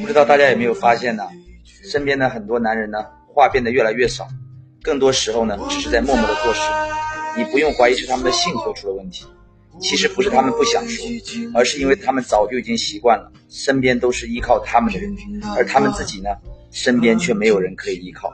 不知道大家有没有发现呢？身边的很多男人呢话变得越来越少更多时候呢只是在默默的做事你不用怀疑是他们的性格出了问题。其实不是他们不想说而是因为他们早就已经习惯了身边都是依靠他们的人而他们自己呢身边却没有人可以依靠。